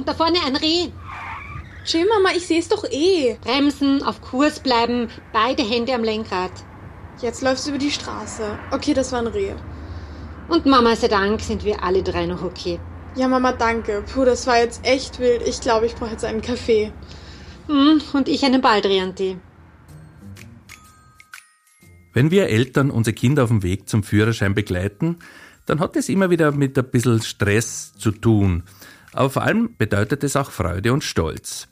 Achtung, da vorne ein Reh. Chill, Mama, ich sehe es doch eh. Bremsen, auf Kurs bleiben, beide Hände am Lenkrad. Jetzt läufst du über die Straße. Okay, das war ein Reh. Und Mama sei Dank sind wir alle drei noch okay. Ja, Mama, danke. Puh, das war jetzt echt wild. Ich glaube, ich brauche jetzt einen Kaffee. Hm, und ich einen Baldrian-Tee. Wenn wir Eltern unsere Kinder auf dem Weg zum Führerschein begleiten, dann hat es immer wieder mit ein bisschen Stress zu tun. Aber vor allem bedeutet es auch Freude und Stolz.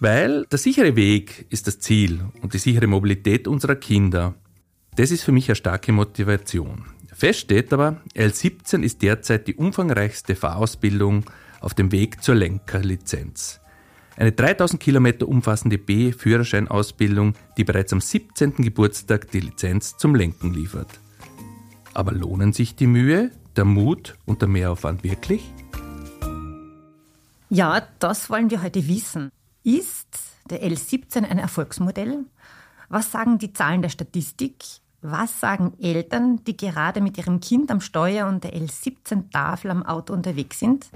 Weil der sichere Weg ist das Ziel und die sichere Mobilität unserer Kinder. Das ist für mich eine starke Motivation. Fest steht aber, L17 ist derzeit die umfangreichste Fahrausbildung auf dem Weg zur Lenkerlizenz. Eine 3000 Kilometer umfassende B-Führerscheinausbildung, die bereits am 17. Geburtstag die Lizenz zum Lenken liefert. Aber lohnen sich die Mühe, der Mut und der Mehraufwand wirklich? Ja, das wollen wir heute wissen. Ist der L17 ein Erfolgsmodell? Was sagen die Zahlen der Statistik? Was sagen Eltern, die gerade mit ihrem Kind am Steuer und der L17-Tafel am Auto unterwegs sind?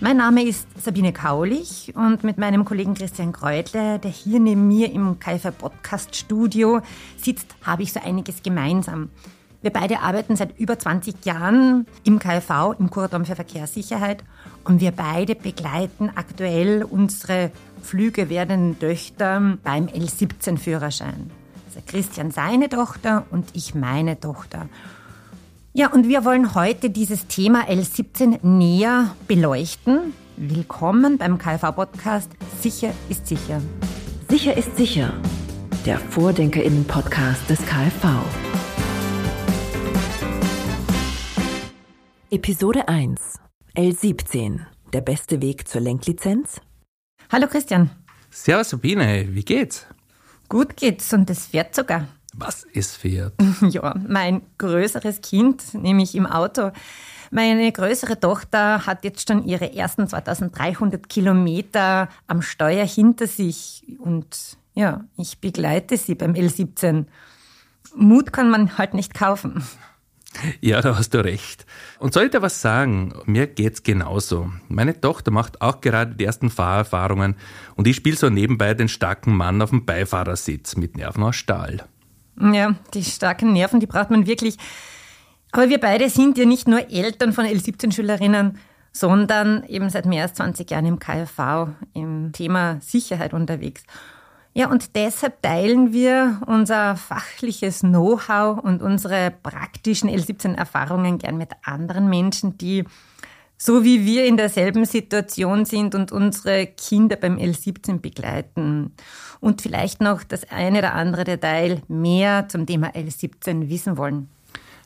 Mein Name ist Sabine Kaulich und mit meinem Kollegen Christian Kreutler, der hier neben mir im KFR Podcast Studio sitzt, habe ich so einiges gemeinsam. Wir beide arbeiten seit über 20 Jahren im KfV, im Kuratorium für Verkehrssicherheit und wir beide begleiten aktuell unsere Flüge werdenden Töchter beim L17-Führerschein. Also Christian seine Tochter und ich meine Tochter. Ja, und wir wollen heute dieses Thema L17 näher beleuchten. Willkommen beim KV-Podcast Sicher ist sicher. Sicher ist sicher. Der Vordenkerinnen-Podcast des KfV. Episode 1. L17. Der beste Weg zur Lenklizenz? Hallo Christian. Servus Sabine, wie geht's? Gut geht's und es fährt sogar. Was ist fährt? Ja, mein größeres Kind, nämlich im Auto. Meine größere Tochter hat jetzt schon ihre ersten 2300 Kilometer am Steuer hinter sich und ja, ich begleite sie beim L17. Mut kann man halt nicht kaufen. Ja, da hast du recht. Und soll ich dir was sagen? Mir geht's genauso. Meine Tochter macht auch gerade die ersten Fahrerfahrungen und ich spiele so nebenbei den starken Mann auf dem Beifahrersitz mit Nerven aus Stahl. Ja, die starken Nerven, die braucht man wirklich. Aber wir beide sind ja nicht nur Eltern von L17-Schülerinnen, sondern eben seit mehr als 20 Jahren im KfV im Thema Sicherheit unterwegs. Ja, und deshalb teilen wir unser fachliches Know-how und unsere praktischen L17-Erfahrungen gern mit anderen Menschen, die so wie wir in derselben Situation sind und unsere Kinder beim L17 begleiten. Und vielleicht noch das eine oder andere Detail mehr zum Thema L17 wissen wollen.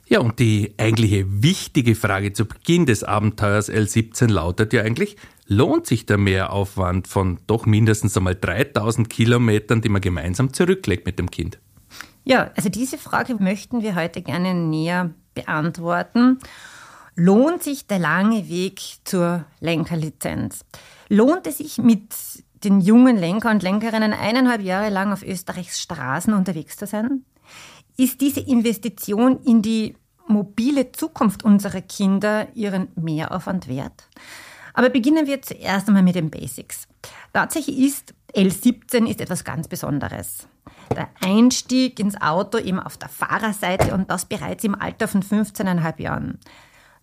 Ja, und die eigentliche wichtige Frage zu Beginn des Abenteuers L17 lautet ja eigentlich, lohnt sich der Mehraufwand von doch mindestens einmal 3000 Kilometern, die man gemeinsam zurücklegt mit dem Kind? Ja, also diese Frage möchten wir heute gerne näher beantworten. Lohnt sich der lange Weg zur Lenkerlizenz? Lohnt es sich mit den jungen Lenker und Lenkerinnen eineinhalb Jahre lang auf Österreichs Straßen unterwegs zu sein? Ist diese Investition in die mobile Zukunft unserer Kinder ihren Mehraufwand wert? Aber beginnen wir zuerst einmal mit den Basics. Tatsächlich ist L17 ist etwas ganz Besonderes. Der Einstieg ins Auto eben auf der Fahrerseite und das bereits im Alter von 15,5 Jahren.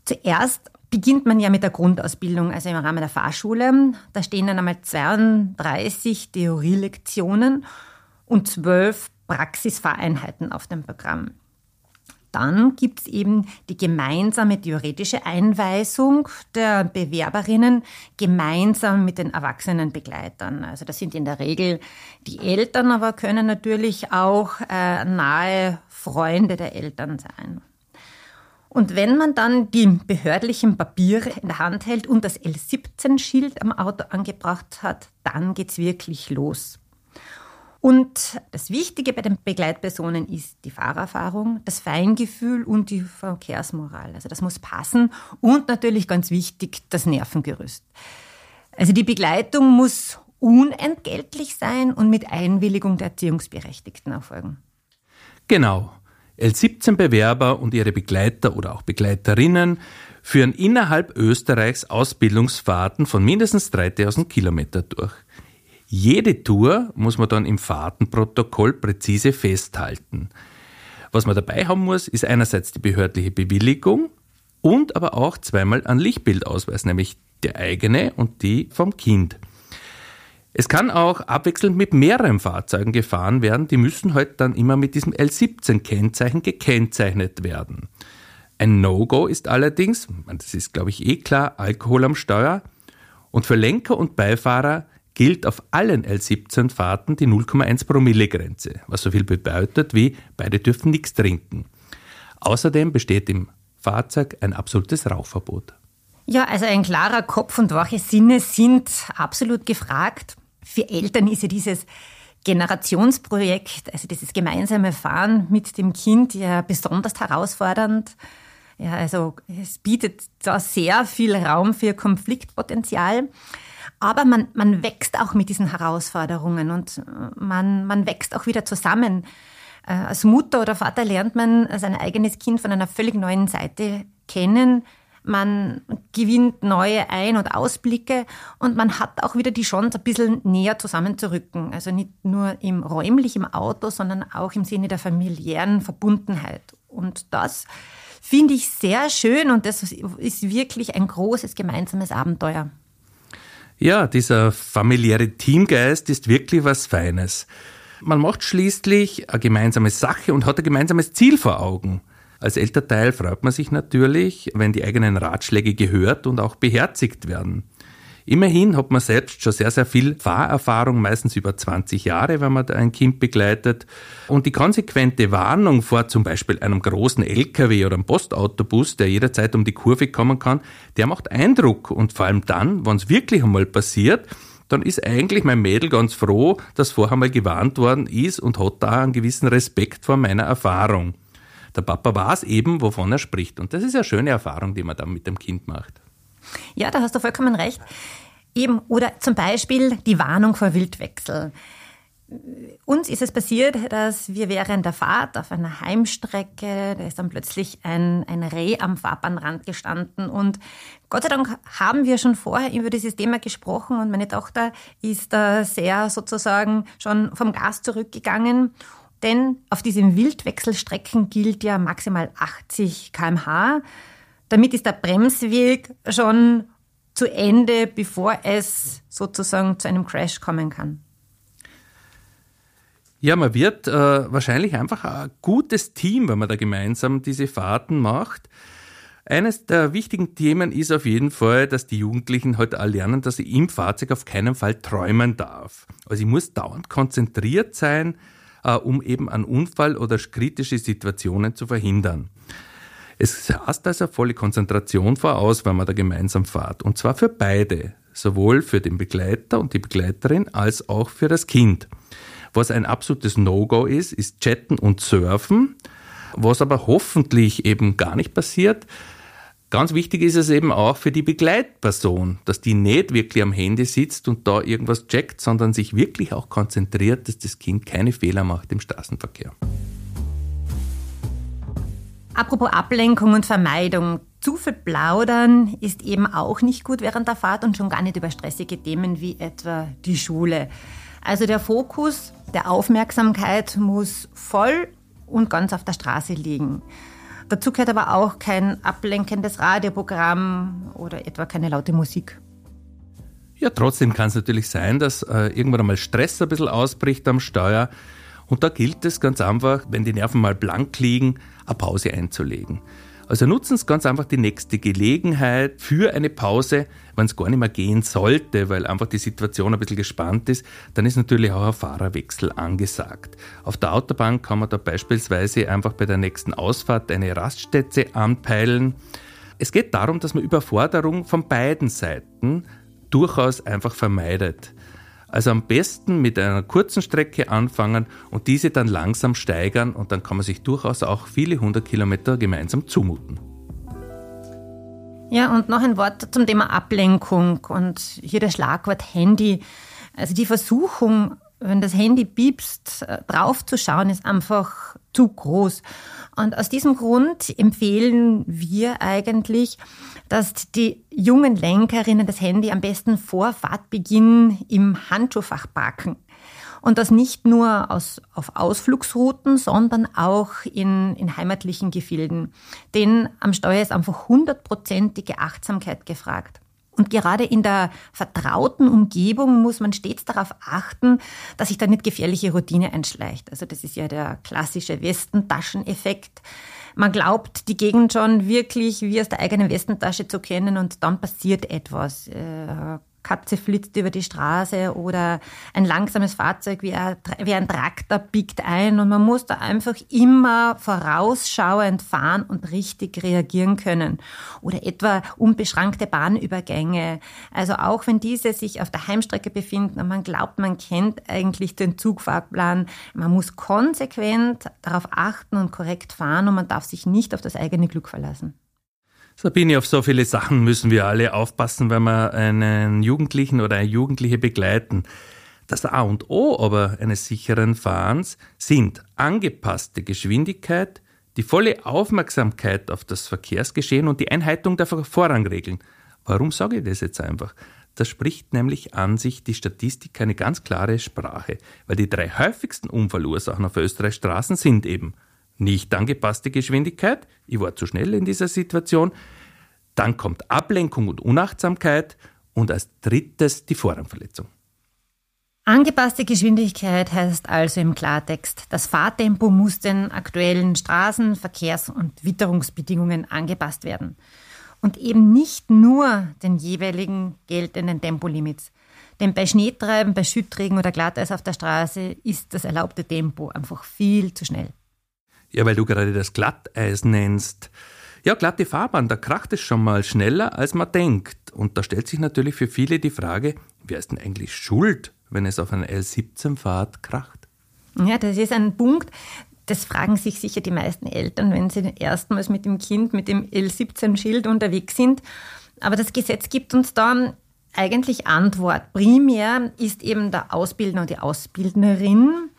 Zuerst beginnt man ja mit der Grundausbildung, also im Rahmen der Fahrschule. Da stehen dann einmal 32 Theorielektionen und 12 Praxisfahreinheiten auf dem Programm. Dann gibt es eben die gemeinsame theoretische Einweisung der Bewerberinnen gemeinsam mit den erwachsenen Begleitern. Also das sind in der Regel die Eltern, aber können natürlich auch äh, nahe Freunde der Eltern sein. Und wenn man dann die behördlichen Papiere in der Hand hält und das L17-Schild am Auto angebracht hat, dann geht's wirklich los. Und das Wichtige bei den Begleitpersonen ist die Fahrerfahrung, das Feingefühl und die Verkehrsmoral. Also das muss passen und natürlich ganz wichtig das Nervengerüst. Also die Begleitung muss unentgeltlich sein und mit Einwilligung der Erziehungsberechtigten erfolgen. Genau. L17-Bewerber und ihre Begleiter oder auch Begleiterinnen führen innerhalb Österreichs Ausbildungsfahrten von mindestens 3000 Kilometer durch. Jede Tour muss man dann im Fahrtenprotokoll präzise festhalten. Was man dabei haben muss, ist einerseits die behördliche Bewilligung und aber auch zweimal ein Lichtbildausweis, nämlich der eigene und die vom Kind. Es kann auch abwechselnd mit mehreren Fahrzeugen gefahren werden, die müssen halt dann immer mit diesem L17-Kennzeichen gekennzeichnet werden. Ein No-Go ist allerdings, das ist glaube ich eh klar, Alkohol am Steuer. Und für Lenker und Beifahrer gilt auf allen L17-Fahrten die 0,1 Promille-Grenze, was so viel bedeutet wie beide dürfen nichts trinken. Außerdem besteht im Fahrzeug ein absolutes Rauchverbot. Ja, also ein klarer Kopf und wache Sinne sind absolut gefragt. Für Eltern ist ja dieses Generationsprojekt, also dieses gemeinsame Fahren mit dem Kind ja besonders herausfordernd. Ja, also es bietet da sehr viel Raum für Konfliktpotenzial. Aber man, man wächst auch mit diesen Herausforderungen und man, man wächst auch wieder zusammen. Äh, als Mutter oder Vater lernt man sein eigenes Kind von einer völlig neuen Seite kennen man gewinnt neue Ein- und Ausblicke und man hat auch wieder die Chance, ein bisschen näher zusammenzurücken. Also nicht nur im räumlichen Auto, sondern auch im Sinne der familiären Verbundenheit. Und das finde ich sehr schön und das ist wirklich ein großes gemeinsames Abenteuer. Ja, dieser familiäre Teamgeist ist wirklich was Feines. Man macht schließlich eine gemeinsame Sache und hat ein gemeinsames Ziel vor Augen. Als Elternteil freut man sich natürlich, wenn die eigenen Ratschläge gehört und auch beherzigt werden. Immerhin hat man selbst schon sehr, sehr viel Fahrerfahrung, meistens über 20 Jahre, wenn man ein Kind begleitet. Und die konsequente Warnung vor zum Beispiel einem großen LKW oder einem Postautobus, der jederzeit um die Kurve kommen kann, der macht Eindruck. Und vor allem dann, wenn es wirklich einmal passiert, dann ist eigentlich mein Mädel ganz froh, dass vorher mal gewarnt worden ist und hat da einen gewissen Respekt vor meiner Erfahrung. Der Papa weiß eben, wovon er spricht. Und das ist eine schöne Erfahrung, die man dann mit dem Kind macht. Ja, da hast du vollkommen recht. Eben, oder zum Beispiel die Warnung vor Wildwechsel. Uns ist es passiert, dass wir während der Fahrt auf einer Heimstrecke, da ist dann plötzlich ein, ein Reh am Fahrbahnrand gestanden und Gott sei Dank haben wir schon vorher über dieses Thema gesprochen und meine Tochter ist da sehr sozusagen schon vom Gas zurückgegangen denn auf diesen Wildwechselstrecken gilt ja maximal 80 km/h. Damit ist der Bremsweg schon zu Ende, bevor es sozusagen zu einem Crash kommen kann. Ja, man wird äh, wahrscheinlich einfach ein gutes Team, wenn man da gemeinsam diese Fahrten macht. Eines der wichtigen Themen ist auf jeden Fall, dass die Jugendlichen heute halt lernen, dass sie im Fahrzeug auf keinen Fall träumen darf. Also ich muss dauernd konzentriert sein, äh, um eben einen Unfall oder kritische Situationen zu verhindern. Es heißt also volle Konzentration voraus, wenn man da gemeinsam fährt. Und zwar für beide. Sowohl für den Begleiter und die Begleiterin als auch für das Kind. Was ein absolutes No-Go ist, ist Chatten und Surfen. Was aber hoffentlich eben gar nicht passiert, Ganz wichtig ist es eben auch für die Begleitperson, dass die nicht wirklich am Handy sitzt und da irgendwas checkt, sondern sich wirklich auch konzentriert, dass das Kind keine Fehler macht im Straßenverkehr. Apropos Ablenkung und Vermeidung. Zu viel plaudern ist eben auch nicht gut während der Fahrt und schon gar nicht über stressige Themen wie etwa die Schule. Also der Fokus der Aufmerksamkeit muss voll und ganz auf der Straße liegen. Dazu gehört aber auch kein ablenkendes Radioprogramm oder etwa keine laute Musik. Ja, trotzdem kann es natürlich sein, dass äh, irgendwann einmal Stress ein bisschen ausbricht am Steuer. Und da gilt es ganz einfach, wenn die Nerven mal blank liegen, eine Pause einzulegen. Also nutzen Sie ganz einfach die nächste Gelegenheit für eine Pause, wenn es gar nicht mehr gehen sollte, weil einfach die Situation ein bisschen gespannt ist, dann ist natürlich auch ein Fahrerwechsel angesagt. Auf der Autobahn kann man da beispielsweise einfach bei der nächsten Ausfahrt eine Raststätte anpeilen. Es geht darum, dass man Überforderung von beiden Seiten durchaus einfach vermeidet. Also am besten mit einer kurzen Strecke anfangen und diese dann langsam steigern und dann kann man sich durchaus auch viele hundert Kilometer gemeinsam zumuten. Ja, und noch ein Wort zum Thema Ablenkung und hier das Schlagwort Handy. Also die Versuchung, wenn das Handy piepst, äh, draufzuschauen, ist einfach zu groß. Und aus diesem Grund empfehlen wir eigentlich, dass die jungen Lenkerinnen das Handy am besten vor Fahrtbeginn im Handschuhfach packen. Und das nicht nur aus, auf Ausflugsrouten, sondern auch in, in heimatlichen Gefilden. Denn am Steuer ist einfach hundertprozentige Achtsamkeit gefragt. Und gerade in der vertrauten Umgebung muss man stets darauf achten, dass sich da nicht gefährliche Routine einschleicht. Also das ist ja der klassische Westentascheneffekt. Man glaubt, die Gegend schon wirklich wie aus der eigenen Westentasche zu kennen und dann passiert etwas. Katze flitzt über die Straße oder ein langsames Fahrzeug wie ein, wie ein Traktor biegt ein und man muss da einfach immer vorausschauend fahren und richtig reagieren können. Oder etwa unbeschrankte Bahnübergänge. Also auch wenn diese sich auf der Heimstrecke befinden und man glaubt, man kennt eigentlich den Zugfahrplan, man muss konsequent darauf achten und korrekt fahren und man darf sich nicht auf das eigene Glück verlassen. Sabine, auf so viele Sachen müssen wir alle aufpassen, wenn wir einen Jugendlichen oder eine Jugendliche begleiten. Das A und O aber eines sicheren Fahrens sind angepasste Geschwindigkeit, die volle Aufmerksamkeit auf das Verkehrsgeschehen und die Einhaltung der Vorrangregeln. Warum sage ich das jetzt einfach? Da spricht nämlich an sich die Statistik eine ganz klare Sprache, weil die drei häufigsten Unfallursachen auf Österreichs Straßen sind eben nicht angepasste Geschwindigkeit, ich war zu schnell in dieser Situation, dann kommt Ablenkung und Unachtsamkeit und als drittes die Vorrangverletzung. Angepasste Geschwindigkeit heißt also im Klartext, das Fahrtempo muss den aktuellen Straßen-, Verkehrs- und Witterungsbedingungen angepasst werden. Und eben nicht nur den jeweiligen geltenden Tempolimits. Denn bei Schneetreiben, bei Schüttregen oder Glatteis auf der Straße ist das erlaubte Tempo einfach viel zu schnell. Ja, weil du gerade das Glatteis nennst. Ja, glatte Fahrbahn, da kracht es schon mal schneller, als man denkt. Und da stellt sich natürlich für viele die Frage, wer ist denn eigentlich schuld, wenn es auf einer L17-Fahrt kracht? Ja, das ist ein Punkt, das fragen sich sicher die meisten Eltern, wenn sie erstmals mit dem Kind mit dem L17-Schild unterwegs sind. Aber das Gesetz gibt uns da eigentlich Antwort. Primär ist eben der Ausbildner und die Ausbildnerin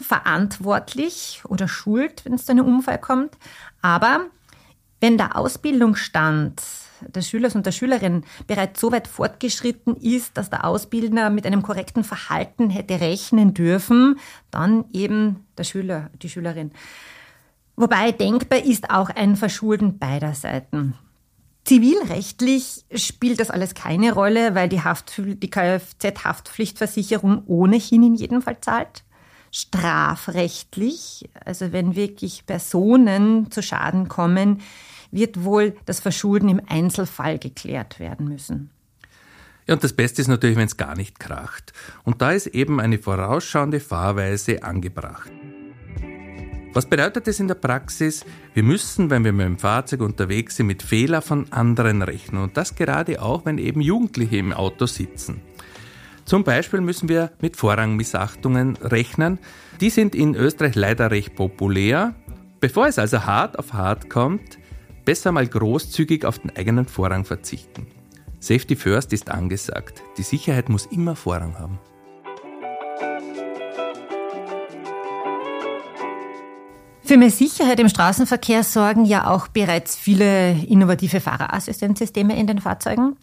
verantwortlich oder schuld, wenn es zu einem Unfall kommt. Aber wenn der Ausbildungsstand des Schülers und der Schülerin bereits so weit fortgeschritten ist, dass der Ausbildner mit einem korrekten Verhalten hätte rechnen dürfen, dann eben der Schüler, die Schülerin. Wobei denkbar ist auch ein Verschulden beider Seiten. Zivilrechtlich spielt das alles keine Rolle, weil die, die Kfz-Haftpflichtversicherung ohnehin in jedem Fall zahlt strafrechtlich, also wenn wirklich Personen zu Schaden kommen, wird wohl das Verschulden im Einzelfall geklärt werden müssen. Ja, und das Beste ist natürlich, wenn es gar nicht kracht. Und da ist eben eine vorausschauende Fahrweise angebracht. Was bedeutet das in der Praxis? Wir müssen, wenn wir mit dem Fahrzeug unterwegs sind, mit Fehler von anderen rechnen. Und das gerade auch, wenn eben Jugendliche im Auto sitzen. Zum Beispiel müssen wir mit Vorrangmissachtungen rechnen. Die sind in Österreich leider recht populär. Bevor es also hart auf hart kommt, besser mal großzügig auf den eigenen Vorrang verzichten. Safety First ist angesagt. Die Sicherheit muss immer Vorrang haben. Für mehr Sicherheit im Straßenverkehr sorgen ja auch bereits viele innovative Fahrerassistenzsysteme in den Fahrzeugen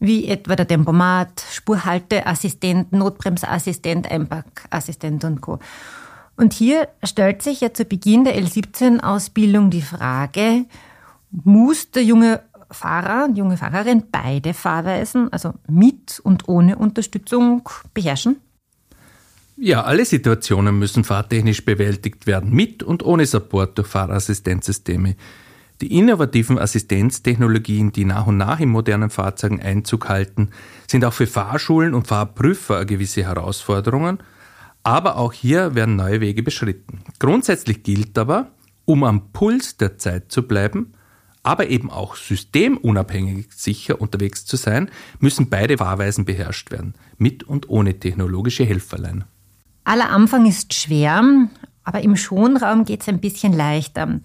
wie etwa der Tempomat, Spurhalteassistent, Notbremsassistent, Einpackassistent und Co. Und hier stellt sich ja zu Beginn der L17-Ausbildung die Frage, muss der junge Fahrer, die junge Fahrerin beide Fahrweisen, also mit und ohne Unterstützung, beherrschen? Ja, alle Situationen müssen fahrtechnisch bewältigt werden, mit und ohne Support durch Fahrerassistenzsysteme. Die innovativen Assistenztechnologien, die nach und nach in modernen Fahrzeugen Einzug halten, sind auch für Fahrschulen und Fahrprüfer gewisse Herausforderungen, aber auch hier werden neue Wege beschritten. Grundsätzlich gilt aber, um am Puls der Zeit zu bleiben, aber eben auch systemunabhängig sicher unterwegs zu sein, müssen beide Fahrweisen beherrscht werden, mit und ohne technologische Helferlein. Aller Anfang ist schwer, aber im Schonraum geht es ein bisschen leichter.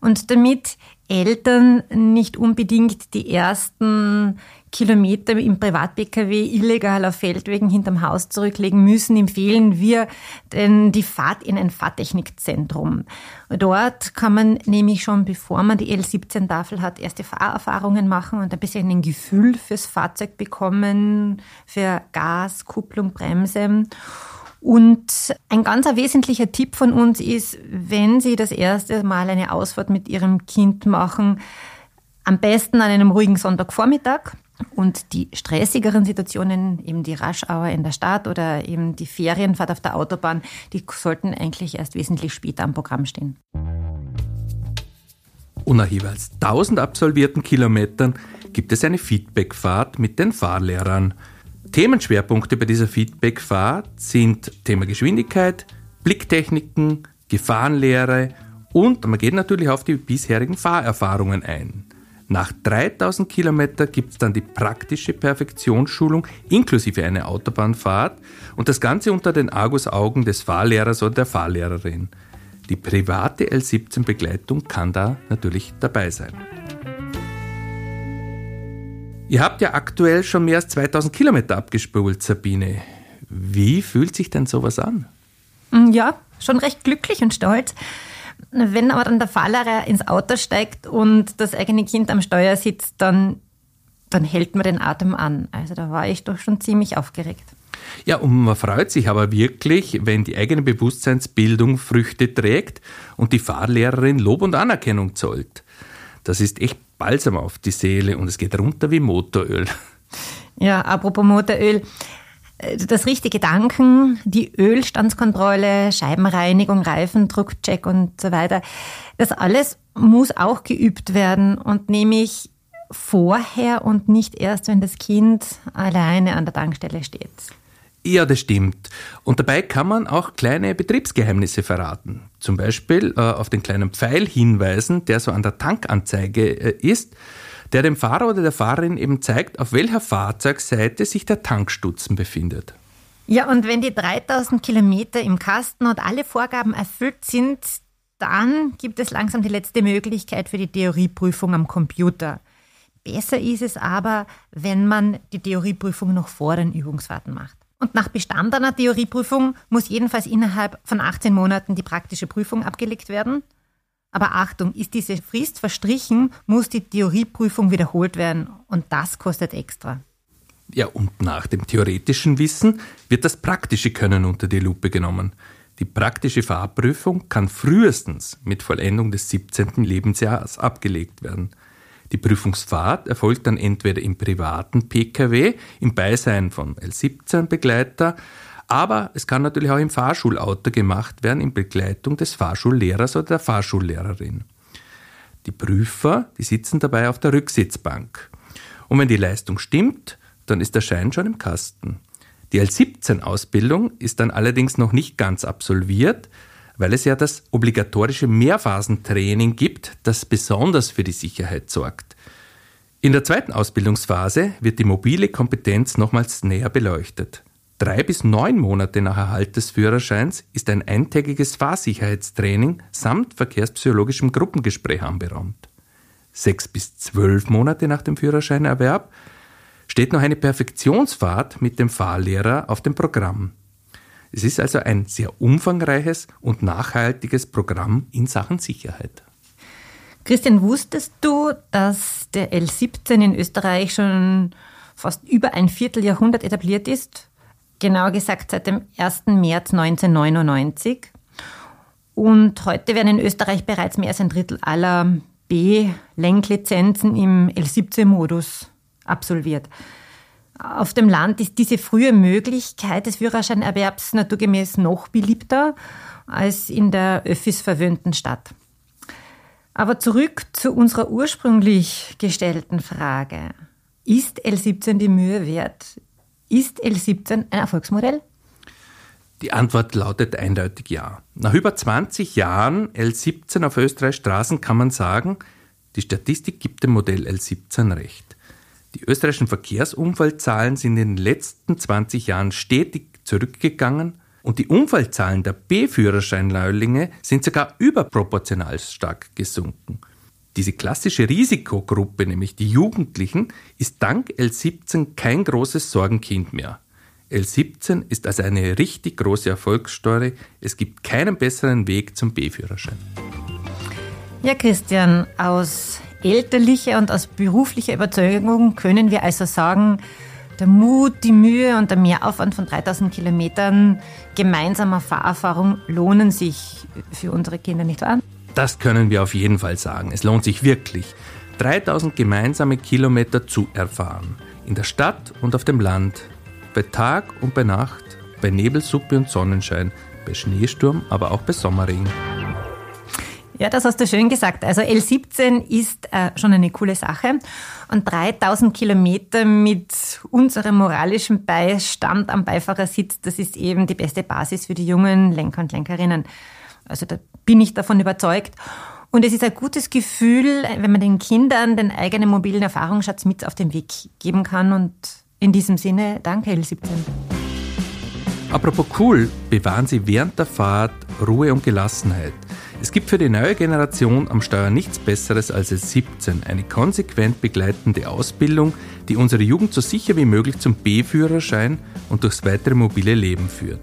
Und damit Eltern nicht unbedingt die ersten Kilometer im Privat-Pkw illegal auf Feldwegen hinterm Haus zurücklegen müssen, empfehlen wir denn die Fahrt in ein Fahrtechnikzentrum. Dort kann man nämlich schon, bevor man die L17-Tafel hat, erste Fahrerfahrungen machen und ein bisschen ein Gefühl fürs Fahrzeug bekommen, für Gas, Kupplung, Bremse. Und ein ganz wesentlicher Tipp von uns ist, wenn Sie das erste Mal eine Ausfahrt mit Ihrem Kind machen, am besten an einem ruhigen Sonntagvormittag und die stressigeren Situationen, eben die Rush-Hour in der Stadt oder eben die Ferienfahrt auf der Autobahn, die sollten eigentlich erst wesentlich später am Programm stehen. Und nach jeweils 1000 absolvierten Kilometern gibt es eine Feedbackfahrt mit den Fahrlehrern. Themenschwerpunkte bei dieser Feedbackfahrt sind Thema Geschwindigkeit, Blicktechniken, Gefahrenlehre und man geht natürlich auf die bisherigen Fahrerfahrungen ein. Nach 3000 Kilometern gibt es dann die praktische Perfektionsschulung inklusive einer Autobahnfahrt und das Ganze unter den Argusaugen des Fahrlehrers oder der Fahrlehrerin. Die private L17-Begleitung kann da natürlich dabei sein. Ihr habt ja aktuell schon mehr als 2000 Kilometer abgespult, Sabine. Wie fühlt sich denn sowas an? Mm, ja, schon recht glücklich und stolz. Wenn aber dann der Fahrlehrer ins Auto steigt und das eigene Kind am Steuer sitzt, dann, dann hält man den Atem an. Also da war ich doch schon ziemlich aufgeregt. Ja, und man freut sich aber wirklich, wenn die eigene Bewusstseinsbildung Früchte trägt und die Fahrlehrerin Lob und Anerkennung zollt. Das ist echt Balsam auf die Seele und es geht runter wie Motoröl. Ja, apropos Motoröl. Äh, das richtige Danken, die Ölstandskontrolle, Scheibenreinigung, Reifendruckcheck und so weiter, das alles muss auch geübt werden und nämlich vorher und nicht erst, wenn das Kind alleine an der Tankstelle steht. Ja, das stimmt. Und dabei kann man auch kleine Betriebsgeheimnisse verraten. Zum Beispiel äh, auf den kleinen Pfeil hinweisen, der so an der Tankanzeige äh, ist, der dem Fahrer oder der Fahrerin eben zeigt, auf welcher Fahrzeugseite sich der Tankstutzen befindet. Ja, und wenn die 3000 Kilometer im Kasten und alle Vorgaben erfüllt sind, dann gibt es langsam die letzte Möglichkeit für die Theorieprüfung am Computer. Besser ist es aber, wenn man die Theorieprüfung noch vor den Übungsfahrten macht. Und nach Bestand einer Theorieprüfung muss jedenfalls innerhalb von 18 Monaten die praktische Prüfung abgelegt werden. Aber Achtung, ist diese Frist verstrichen, muss die Theorieprüfung wiederholt werden und das kostet extra. Ja, und nach dem theoretischen Wissen wird das praktische Können unter die Lupe genommen. Die praktische Fahrprüfung kann frühestens mit Vollendung des 17. Lebensjahres abgelegt werden. Die Prüfungsfahrt erfolgt dann entweder im privaten Pkw, im Beisein von L17-Begleiter, aber es kann natürlich auch im Fahrschulauto gemacht werden, in Begleitung des Fahrschullehrers oder der Fahrschullehrerin. Die Prüfer, die sitzen dabei auf der Rücksitzbank. Und wenn die Leistung stimmt, dann ist der Schein schon im Kasten. Die L17-Ausbildung ist dann allerdings noch nicht ganz absolviert, weil es ja das obligatorische Mehrphasentraining gibt, das besonders für die Sicherheit sorgt. In der zweiten Ausbildungsphase wird die mobile Kompetenz nochmals näher beleuchtet. Drei bis neun Monate nach Erhalt des Führerscheins ist ein eintägiges Fahrsicherheitstraining samt verkehrspsychologischem Gruppengespräch anberaumt. Sechs bis zwölf Monate nach dem Führerscheinerwerb steht noch eine Perfektionsfahrt mit dem Fahrlehrer auf dem Programm. Es ist also ein sehr umfangreiches und nachhaltiges Programm in Sachen Sicherheit. Christian, wusstest du, dass der L17 in Österreich schon fast über ein Vierteljahrhundert etabliert ist? Genauer gesagt seit dem 1. März 1999. Und heute werden in Österreich bereits mehr als ein Drittel aller B-Lenklizenzen im L17-Modus absolviert. Auf dem Land ist diese frühe Möglichkeit des Führerscheinerwerbs naturgemäß noch beliebter als in der Öffis verwöhnten Stadt. Aber zurück zu unserer ursprünglich gestellten Frage. Ist L17 die Mühe wert? Ist L17 ein Erfolgsmodell? Die Antwort lautet eindeutig ja. Nach über 20 Jahren L17 auf Österreichs Straßen kann man sagen, die Statistik gibt dem Modell L17 recht. Die österreichischen Verkehrsunfallzahlen sind in den letzten 20 Jahren stetig zurückgegangen und die Unfallzahlen der B-Führerscheinleulinge sind sogar überproportional stark gesunken. Diese klassische Risikogruppe, nämlich die Jugendlichen, ist dank L17 kein großes Sorgenkind mehr. L17 ist also eine richtig große Erfolgsstory. Es gibt keinen besseren Weg zum B-Führerschein. Ja, Christian, aus elterlicher und aus beruflicher Überzeugung können wir also sagen, der Mut, die Mühe und der Mehraufwand von 3000 Kilometern gemeinsamer Fahrerfahrung lohnen sich für unsere Kinder, nicht wahr? Das können wir auf jeden Fall sagen. Es lohnt sich wirklich, 3000 gemeinsame Kilometer zu erfahren. In der Stadt und auf dem Land, bei Tag und bei Nacht, bei Nebelsuppe und Sonnenschein, bei Schneesturm, aber auch bei Sommerregen. Ja, das hast du schön gesagt. Also L17 ist äh, schon eine coole Sache. Und 3000 Kilometer mit unserem moralischen Beistand am Beifahrersitz, das ist eben die beste Basis für die jungen Lenker und Lenkerinnen. Also da bin ich davon überzeugt. Und es ist ein gutes Gefühl, wenn man den Kindern den eigenen mobilen Erfahrungsschatz mit auf den Weg geben kann. Und in diesem Sinne, danke L17. Apropos cool, bewahren Sie während der Fahrt Ruhe und Gelassenheit. Es gibt für die neue Generation am Steuer nichts Besseres als S17, eine konsequent begleitende Ausbildung, die unsere Jugend so sicher wie möglich zum B-Führerschein und durchs weitere mobile Leben führt.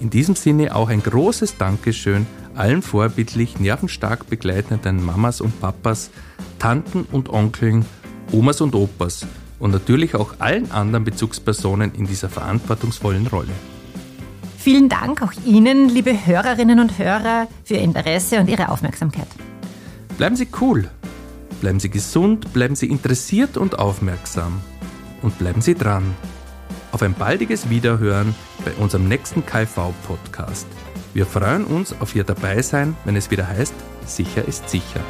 In diesem Sinne auch ein großes Dankeschön allen vorbildlich nervenstark begleitenden Mamas und Papas, Tanten und Onkeln, Omas und Opas und natürlich auch allen anderen Bezugspersonen in dieser verantwortungsvollen Rolle. Vielen Dank auch Ihnen, liebe Hörerinnen und Hörer, für Ihr Interesse und Ihre Aufmerksamkeit. Bleiben Sie cool, bleiben Sie gesund, bleiben Sie interessiert und aufmerksam und bleiben Sie dran. Auf ein baldiges Wiederhören bei unserem nächsten KV-Podcast. Wir freuen uns auf Ihr Dabeisein, wenn es wieder heißt, sicher ist sicher.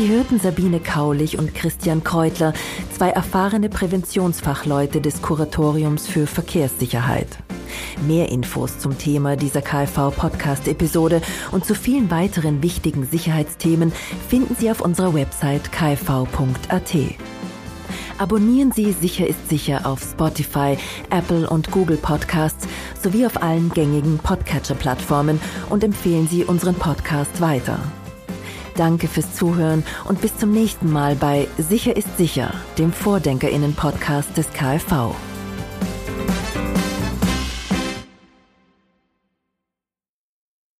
Sie hörten Sabine Kaulich und Christian Kreutler, zwei erfahrene Präventionsfachleute des Kuratoriums für Verkehrssicherheit. Mehr Infos zum Thema dieser KfV-Podcast-Episode und zu vielen weiteren wichtigen Sicherheitsthemen finden Sie auf unserer Website kfv.at. Abonnieren Sie Sicher ist sicher auf Spotify, Apple und Google Podcasts sowie auf allen gängigen Podcatcher-Plattformen und empfehlen Sie unseren Podcast weiter. Danke fürs Zuhören und bis zum nächsten Mal bei Sicher ist sicher, dem Vordenkerinnen-Podcast des KfV.